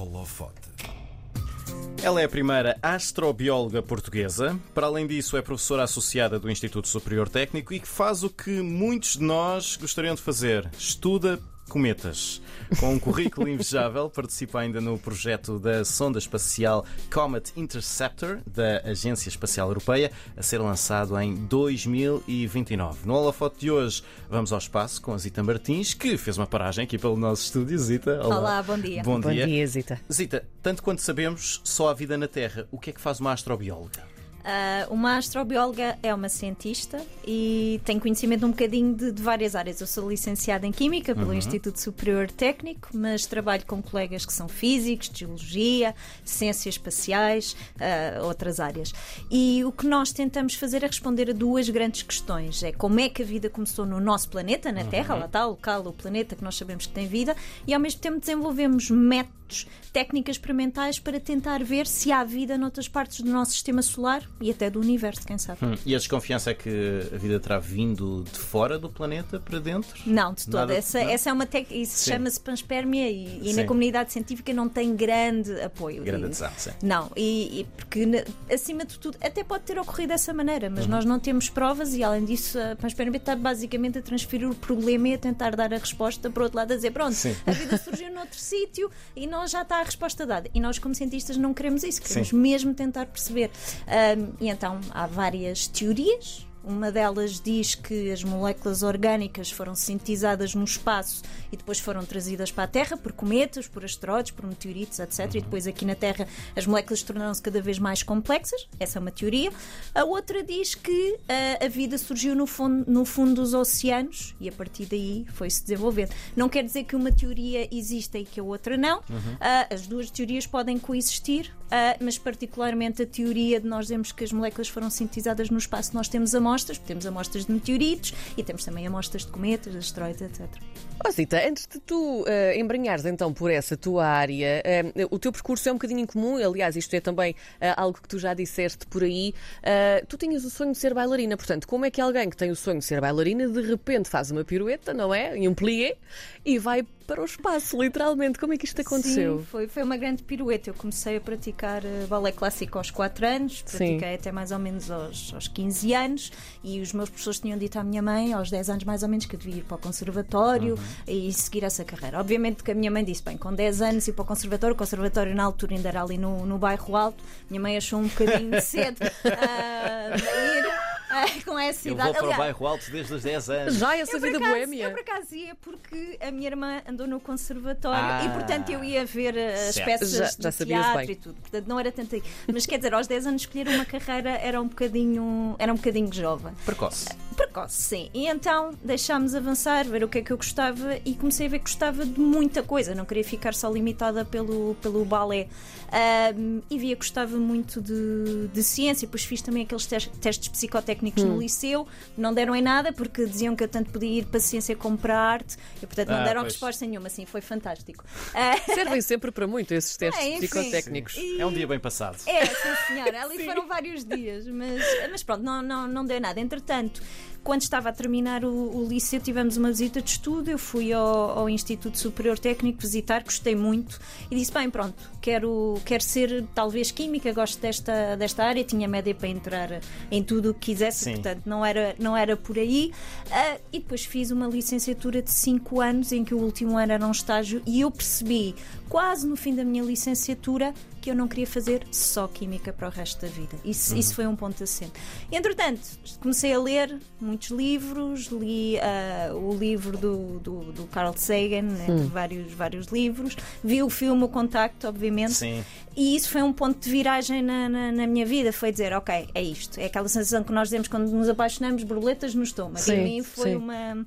Holofote. Ela é a primeira astrobióloga portuguesa. Para além disso, é professora associada do Instituto Superior Técnico e que faz o que muitos de nós gostariam de fazer: estuda cometas. Com um currículo invejável, participa ainda no projeto da sonda espacial Comet Interceptor da Agência Espacial Europeia, a ser lançado em 2029. No holofote de hoje, vamos ao espaço com a Zita Martins, que fez uma paragem aqui pelo nosso estúdio. Zita, olá. Olá, bom dia. Bom, Bom dia, Zita. Zita, tanto quanto sabemos, só há vida na Terra. O que é que faz uma astrobióloga? Ah, uma astrobióloga é uma cientista e tem conhecimento um bocadinho de, de várias áreas. Eu sou licenciada em Química pelo Instituto Superior Técnico, mas trabalho com colegas que são físicos, de geologia, ciências espaciais, ah, outras áreas. E o que nós tentamos fazer é responder a duas grandes questões. É como é que a vida começou no nosso planeta, na Terra, lá está, o local, o planeta que nós sabemos que tem vida, e ao mesmo tempo desenvolvemos métodos, técnicas experimentais para tentar ver se há vida noutras partes do nosso sistema solar e até do universo, quem sabe. Hum, E a desconfiança é que a vida terá vindo de fora do planeta para dentro? Não, de todo. Nada- essa, não? essa é uma técnica, isso chama-se panspermia e, e na comunidade científica não tem grande apoio. Grande adesão, sim. Não, e, e porque acima de tudo, até pode ter ocorrido dessa maneira, Uhum. mas nós não temos provas e além disso a panspermia está basicamente a transferir o problema e a tentar dar a resposta para o outro lado, a dizer pronto, Sim. a vida surgiu noutro sítio e nós já está a resposta dada. E nós como cientistas não queremos isso, queremos Sim. mesmo tentar perceber. Ahm, e então há várias teorias. Uma delas diz que as moléculas orgânicas foram sintetizadas no espaço e depois foram trazidas para a Terra por cometas, por asteroides, por meteoritos, etc. E depois aqui na Terra as moléculas tornaram-se cada vez mais complexas. Essa é uma teoria. A outra diz que ah, a vida surgiu no fundo, no fundo dos oceanos e a partir daí foi-se desenvolvendo. Não quer dizer que uma teoria exista e que a outra não. Ah, as duas teorias podem coexistir, mas particularmente a teoria de nós dizemos que as moléculas foram sintetizadas no espaço, nós temos amostras, temos amostras de meteoritos e temos também amostras de cometas, de asteroides, etc. Ó Zita, antes de tu eh, embrenhares então por essa tua área, eh, o teu percurso é um bocadinho incomum, aliás, isto é também eh, algo que tu já disseste por aí. Eh, tu tinhas o sonho de ser bailarina, portanto, como é que alguém que tem o sonho de ser bailarina de repente faz uma pirueta, não é? E um plié e vai para o espaço, literalmente? Como é que isto aconteceu? Sim, foi, foi uma grande pirueta. Eu comecei a praticar eh, balé clássico aos 4 anos, Sim. pratiquei até mais ou menos aos, aos 15 anos e os meus professores tinham dito à minha mãe, aos 10 anos mais ou menos, que eu devia ir para o conservatório e seguir essa carreira. Obviamente que a minha mãe disse, bem, com 10 anos ir para o conservatório, o conservatório na altura ainda era ali no, no bairro alto, minha mãe achou um bocadinho cedo ah, ir com essa Eu idade. vou para o bairro alto desde os 10 anos. Já essa eu vida acaso, boémia? eu por acaso ia porque a minha irmã andou no conservatório Ah. e portanto eu ia ver uh, as Certo. peças Já- de já sabias teatro bem. e tudo. Portanto não era tanto aí. Mas quer dizer, aos 10 anos escolher uma carreira era um bocadinho, era um bocadinho jovem. Precoce. Precoce, sim. E então deixámos avançar, ver o que é que eu gostava e comecei a ver que gostava de muita coisa. Não queria ficar só limitada pelo, pelo balé. Ahm, e via que gostava muito de, de ciência. Depois fiz também aqueles tes- testes psicotécnicos Hum. no liceu. Não deram em nada porque diziam que eu tanto podia ir para a ciência como para a arte. E portanto não Ah, deram pois. resposta nenhuma. Assim, foi fantástico. Servem sempre para muito esses testes É, psicotécnicos. e- É um dia bem passado. é, sim senhora. Ali foram vários dias, mas, mas pronto, não, não, não deu nada. Entretanto, quando estava a terminar o, o liceu, tivemos uma visita de estudo. Eu fui ao, ao Instituto Superior Técnico visitar, gostei muito e disse: Bem, pronto, quero, quero ser talvez química, gosto desta, desta área. Tinha média para entrar em tudo o que quisesse, Sim. portanto, não era, não era por aí. Ah, e depois fiz uma licenciatura de 5 anos, em que o último ano era um estágio, e eu percebi, quase no fim da minha licenciatura, que eu não queria fazer só química para o resto da vida. Isso, isso foi um ponto assente. Entretanto, comecei a ler muitos livros, li ah, o livro do, do, do Carl Sagan, entre vários, vários livros, vi o filme O Contacto, obviamente. Sim. E isso foi um ponto de viragem na, na, na minha vida. Foi dizer, ok, é isto. É aquela sensação que nós temos quando nos apaixonamos, borboletas no estômago. e Sim, a mim foi sim. uma.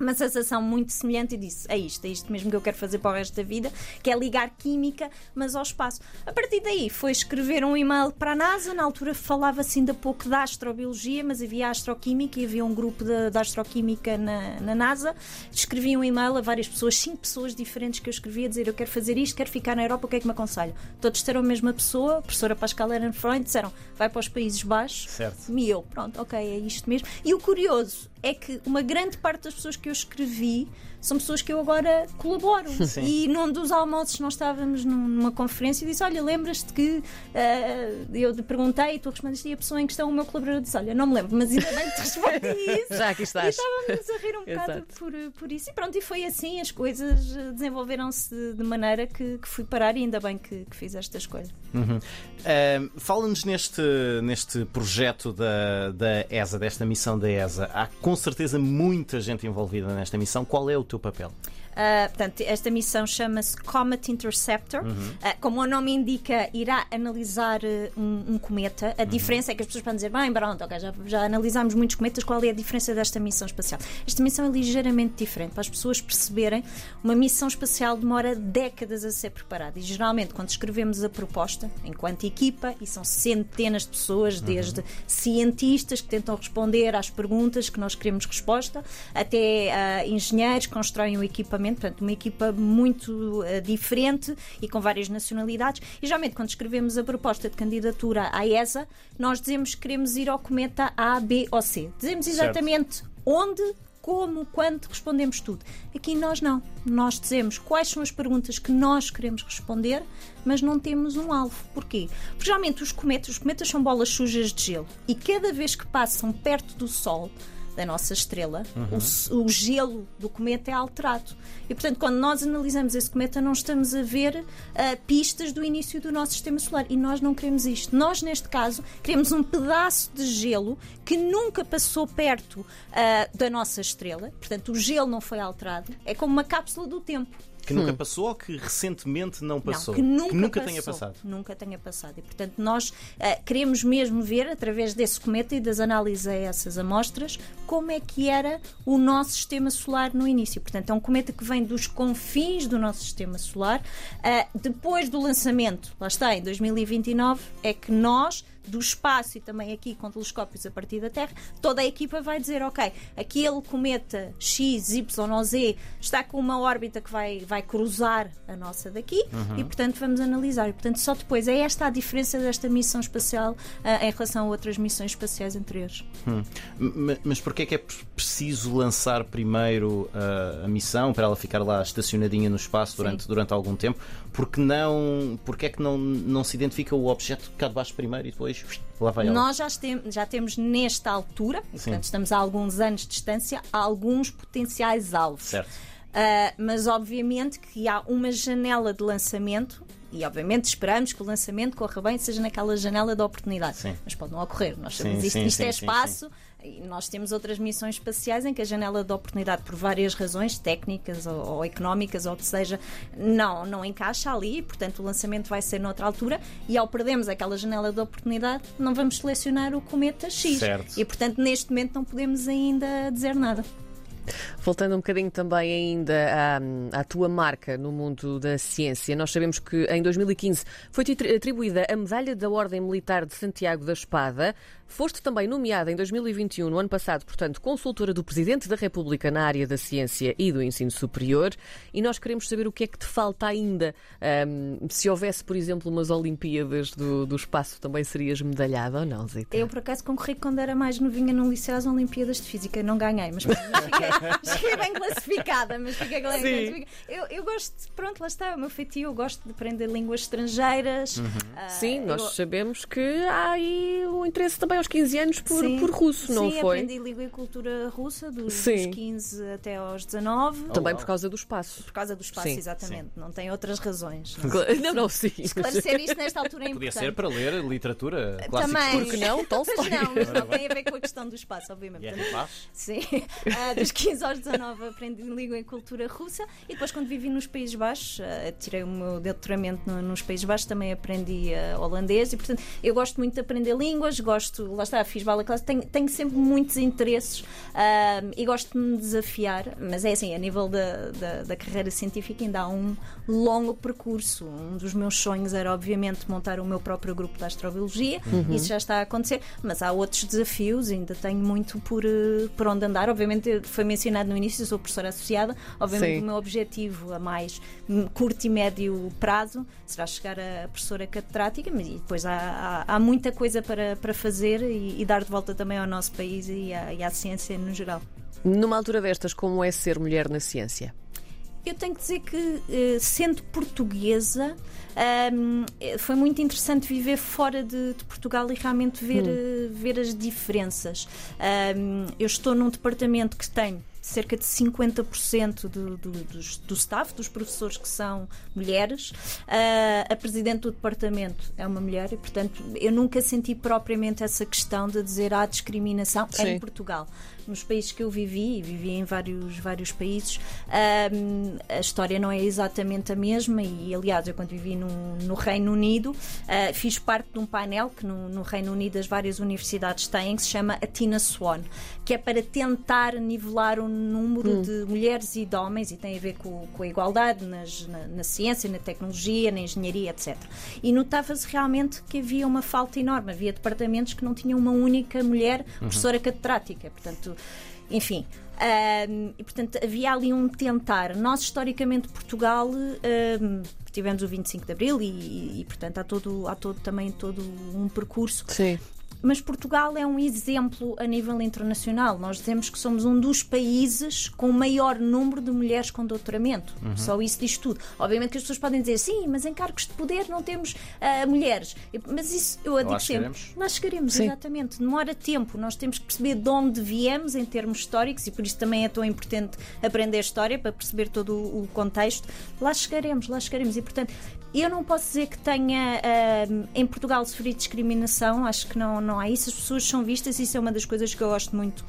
Uma sensação muito semelhante e disse: é isto, é isto mesmo que eu quero fazer para o resto da vida, que é ligar química, mas ao espaço. A partir daí foi escrever um e-mail para a NASA. Na altura falava-se ainda pouco da astrobiologia, mas havia astroquímica e havia um grupo de, de astroquímica na, na NASA. Escrevi um e-mail a várias pessoas, cinco pessoas diferentes que eu escrevia, a dizer: Eu quero fazer isto, quero ficar na Europa, o que é que me aconselho? Todos disseram a mesma pessoa, a professora Pascal Ehrenfreund, disseram: Vai para os Países Baixos. Certo. E eu, pronto, ok, é isto mesmo. E o curioso é que uma grande parte das pessoas que eu escrevi são pessoas que eu agora colaboro. Sim. E num dos almoços nós estávamos numa conferência e disse: Olha, lembras-te que uh, eu te perguntei e tu respondeste e a pessoa em questão, o meu colaborador, disse: Olha, não me lembro, mas ainda bem que te respondi isso. Já aqui estás. E estávamos a rir um bocado por, por isso. E pronto, e foi assim, as coisas desenvolveram-se de maneira que, que fui parar e ainda bem que, que fiz esta escolha. Uhum. Uh, Fala-nos neste, neste projeto da, da ESA, desta missão da ESA. Há com certeza muita gente envolvida nesta missão. Qual é o teu papel? Uh, portanto, esta missão chama-se Comet Interceptor. Uhum. Uh, como o nome indica, irá analisar uh, um, um, cometa. A uhum. diferença é que as pessoas podem dizer, bem, pronto, okay, já, já analisámos muitos cometas, qual é a diferença desta missão espacial? Esta missão é ligeiramente diferente. Para as pessoas perceberem, uma missão espacial demora décadas a ser preparada. E geralmente, quando escrevemos a proposta, enquanto equipa, e são centenas de pessoas, uhum. desde cientistas que tentam responder às perguntas que nós queremos resposta, até engenheiros que constroem o equipamento portanto, uma equipa muito uh, diferente e com várias nacionalidades. E geralmente, quando escrevemos a proposta de candidatura à ESA, nós dizemos que queremos ir ao cometa A, B ou C. Dizemos exatamente certo. onde, como, quando, respondemos tudo. Aqui nós não. Nós dizemos quais são as perguntas que nós queremos responder, mas não temos um alvo. Porquê? Porque geralmente os cometas, os cometas são bolas sujas de gelo e cada vez que passam perto do Sol, da nossa estrela, uhum. o, o, gelo do cometa é alterado. E, portanto, quando nós analisamos esse cometa, não estamos a ver uh, pistas do início do nosso sistema solar. E nós não queremos isto. Nós, neste caso, queremos um pedaço de gelo que nunca passou perto uh, da nossa estrela. Portanto, o gelo não foi alterado. É como uma cápsula do tempo. Que nunca hum. passou ou que recentemente não passou? Não, que nunca, que nunca passou, tenha passado. Nunca tenha passado. E, portanto, nós uh, queremos mesmo ver, através desse cometa e das análises a essas amostras, como é que era o nosso sistema solar no início. Portanto, é um cometa que vem dos confins do nosso sistema solar. Uh, depois do lançamento, lá está, em 2029, é que nós do espaço e também aqui com telescópios a partir da Terra, toda a equipa vai dizer, ok, aquele cometa X, Y ou Z está com uma órbita que vai, vai cruzar a nossa daqui uhum. e, portanto, vamos analisar. E, portanto, só depois é esta a diferença desta missão espacial uh, em relação a outras missões espaciais anteriores. Hum. Mas porquê é que é preciso lançar primeiro uh, a missão para ela ficar lá estacionadinha no espaço durante, durante algum tempo? Porque não, porque é que não, não se identifica o objeto cá de baixo primeiro e depois depois lá vai ela. Nós já, tem, já temos nesta altura, e, portanto estamos a alguns anos de distância, alguns potenciais alvos. Certo. Uh, mas obviamente que há uma janela de lançamento e obviamente esperamos que o lançamento corra bem, seja naquela janela de oportunidade. Sim. Mas pode não ocorrer. Nós sabemos isto, isto é espaço. E nós temos outras missões espaciais em que a janela de oportunidade, por várias razões, técnicas ou, ou económicas, ou o que seja, não, não encaixa ali, portanto o lançamento vai ser noutra altura e ao perdermos aquela janela de oportunidade, não vamos selecionar o cometa X. Certo. E portanto neste momento não podemos ainda dizer nada. Voltando um bocadinho também ainda à, à, tua marca no mundo da ciência, nós sabemos que em 2015 foi-te atribuída a Medalha da Ordem Militar de Santiago da Espada. Foste também nomeada em 2021, no ano passado, portanto, consultora do Presidente da República na área da ciência e do ensino superior. E nós queremos saber o que é que te falta ainda. Um, se houvesse, por exemplo, umas Olimpíadas do, do espaço, também serias medalhada ou não, Zita? Eu, por acaso, concorri quando era mais novinha no liceu às Olimpíadas de Física. Não ganhei, mas fiquei, bem classificada, mas fiquei bem classificada. Eu, eu gosto, pronto, lá está, o meu feitio, eu gosto de aprender línguas estrangeiras. Uhum. Uh, Sim, nós eu... sabemos que há aí o um interesse também aos 15 anos por, por russo, não Sim, foi? Sim, aprendi língua e cultura russa dos, dos 15 até aos 19. Também por causa do espaço. Por causa do espaço, Sim. exatamente. Sim. Não tem outras razões. Não, não, sim. Esclarecer isto nesta altura é importante. Podia ser para ler literatura clássica. Também. Porque não? Tolstói. Mas não, mas não tem a ver com questão do espaço, obviamente. Yeah, Portanto, sim. Uh, dos 15 aos 19 aprendi língua e cultura russa e depois quando vivi nos Países Baixos, uh, tirei o meu doutoramento no, nos Países Baixos, também aprendi uh, holandês e portanto eu gosto muito de aprender línguas, gosto, lá está, fiz bala classe, tenho, tenho sempre muitos interesses e gosto de me desafiar, mas é assim, a nível da, da, da, carreira científica ainda há um longo percurso. Um dos meus sonhos era obviamente montar o meu próprio grupo de astrobiologia, uhum. isso já está a acontecer, mas há outros desafios, ainda tenho muito por, eh, por onde andar. Obviamente foi mencionado no início, sou professora associada. Obviamente, Sim. o meu objetivo a mais curto e médio prazo será chegar a professora catedrática, mas depois há, há, há muita coisa para, para fazer e, e, dar de volta também ao nosso país e à, e à ciência no geral. Numa altura destas, como é ser mulher na ciência? Eu tenho que dizer que, eh, sendo portuguesa, um, foi muito interessante viver fora de, de Portugal e realmente ver, hum. ver as diferenças. Um, eu estou num departamento que tem cerca de 50% do, do, do, do staff, dos professores que são mulheres. Uh, a presidente do departamento é uma mulher e, portanto, eu nunca senti propriamente essa questão de dizer há discriminação Sim. em Portugal nos países que eu vivi, e vivi em vários, vários países, um, a história não é exatamente a mesma. E, aliás, eu quando vivi no, no Reino Unido, uh, fiz parte de um painel que no, no, Reino Unido as várias universidades têm, que se chama a Tina Swan, que é para tentar nivelar o número hum. de mulheres e de homens, e tem a ver com, com a igualdade nas, na, na ciência, na tecnologia, na engenharia, etc. E notava-se realmente que havia uma falta enorme. Havia departamentos que não tinham uma única mulher uhum. professora uhum. catedrática. Portanto, enfim. Um, e portanto havia ali um tentar. Nós, historicamente, Portugal, um, tivemos o 25 de Abril e, e, e, portanto há todo, há todo também todo um percurso Sim. Mas Portugal é um exemplo a nível internacional. Nós dizemos que somos um dos países com o maior número de mulheres com doutoramento. Uhum. Só isso diz tudo. Obviamente que as pessoas podem dizer sim, mas em cargos de poder não temos uh, mulheres. Mas isso eu digo sempre. Nós chegaremos, sim. exatamente. Demora tempo. Nós temos que perceber de onde viemos em termos históricos e por isso também é tão importante aprender a história para perceber todo o contexto. Lá chegaremos, lá chegaremos. E portanto, eu não posso dizer que tenha uh, em Portugal sofrido discriminação. Acho que não não há isso, as pessoas são vistas, isso é uma das coisas que eu gosto muito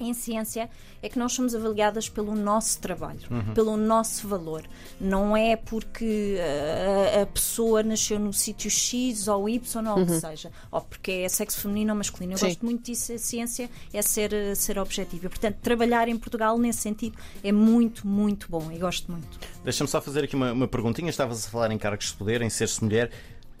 em ciência é que nós somos avaliadas pelo nosso trabalho, uhum. pelo nosso valor. Não é porque a, a pessoa nasceu no sítio X ou Y ou o que uhum. seja, ou porque é sexo feminino ou masculino. Eu Sim. gosto muito disso. A ciência é ser, ser objetiva. Portanto, trabalhar em Portugal nesse sentido é muito, muito bom e gosto muito. Deixa-me só fazer aqui uma, uma perguntinha. Estavas a falar em cargos de poder, em ser-se mulher.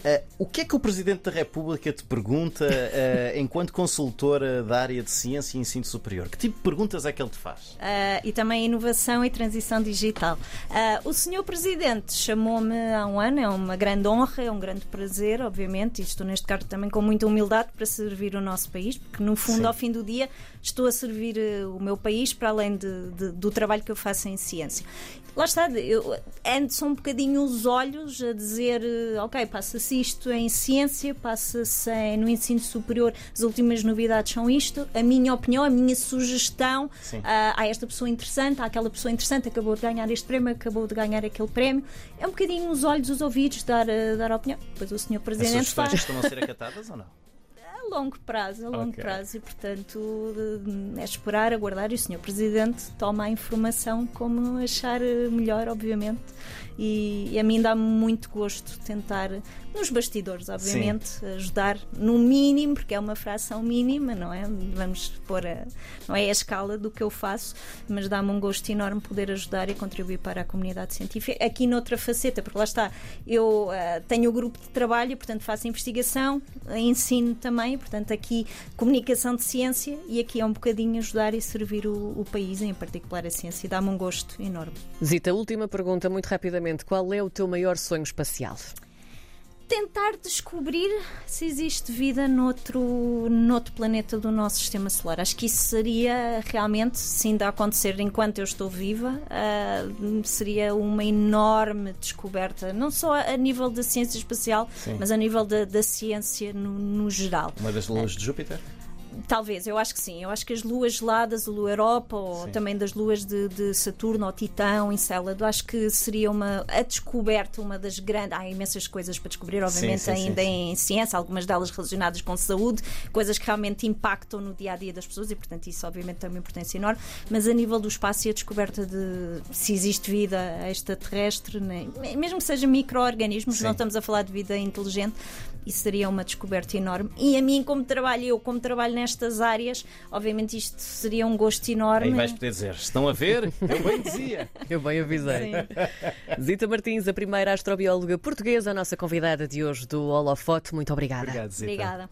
Uh, o que é que o Presidente da República te pergunta uh, enquanto consultora da área de ciência e ensino superior? Que tipo de perguntas é que ele te faz? Uh, e também inovação e transição digital. o Senhor Presidente chamou-me há um ano, é uma grande honra, é um grande prazer, obviamente, e estou neste cargo também com muita humildade para servir o nosso país, porque no fundo, Sim. ao fim do dia, estou a servir o meu país para além de, de, do trabalho que eu faço em ciência. Lá está, eu ando só um bocadinho os olhos a dizer, ok, isto em ciência, passa-se no ensino superior, as últimas novidades são isto, a minha opinião, a minha sugestão, uh, há esta pessoa interessante, há aquela pessoa interessante, acabou de ganhar este prémio, acabou de ganhar aquele prémio. É um bocadinho os olhos, os ouvidos, dar, uh, dar a opinião. Depois o senhor Presidente As sugestões faz. costumam ser acatadas ou não? Longo prazo, a longo okay. prazo, e portanto é esperar, aguardar e o senhor Presidente toma a informação como achar melhor, obviamente e, e a mim dá muito gosto tentar, nos bastidores, obviamente, Sim. ajudar no mínimo, porque é uma fração mínima, não é? Vamos pôr a, não é a escala do que eu faço, mas dá-me um gosto enorme poder ajudar e contribuir para a comunidade científica. Aqui noutra faceta, porque lá está, eu uh, tenho o grupo de trabalho, portanto faço investigação, ensino também, portanto aqui comunicação de ciência e aqui é um bocadinho ajudar e servir o, o país, em particular a ciência, e dá-me um gosto enorme. Zita, última pergunta, muito rapidamente qual é o teu maior sonho espacial? Tentar descobrir se existe vida noutro, noutro planeta do nosso sistema solar. Acho que isso seria realmente, se ainda acontecer enquanto eu estou viva, uh, seria uma enorme descoberta, não só a nível da ciência espacial, Sim. mas a nível da, da ciência no, no, geral. Uma das luas de Júpiter? Talvez, eu acho que sim. Eu acho que as luas geladas, a lua Europa, ou sim. também das luas de, de Saturno, ou Titão, Encélado, acho que seria uma a descoberta, uma das grandes. Há imensas coisas para descobrir, obviamente, sim, sim, ainda em ciência, algumas delas relacionadas com saúde, coisas que realmente impactam no dia a dia das pessoas e, portanto, isso obviamente tem uma importância enorme. Mas a nível do espaço e a descoberta de se existe vida extraterrestre, né? mesmo que seja micro-organismos, não estamos a falar de vida inteligente, isso seria uma descoberta enorme. E a mim, como trabalho, eu como trabalho nestas áreas, obviamente isto seria um gosto enorme. Aí vais poder dizer, estão a ver? Eu bem dizia. eu bem avisei. Zita Martins, a primeira astrobióloga portuguesa, a nossa convidada de hoje do Holofote. Muito obrigada. Obrigado, Zita. Obrigada.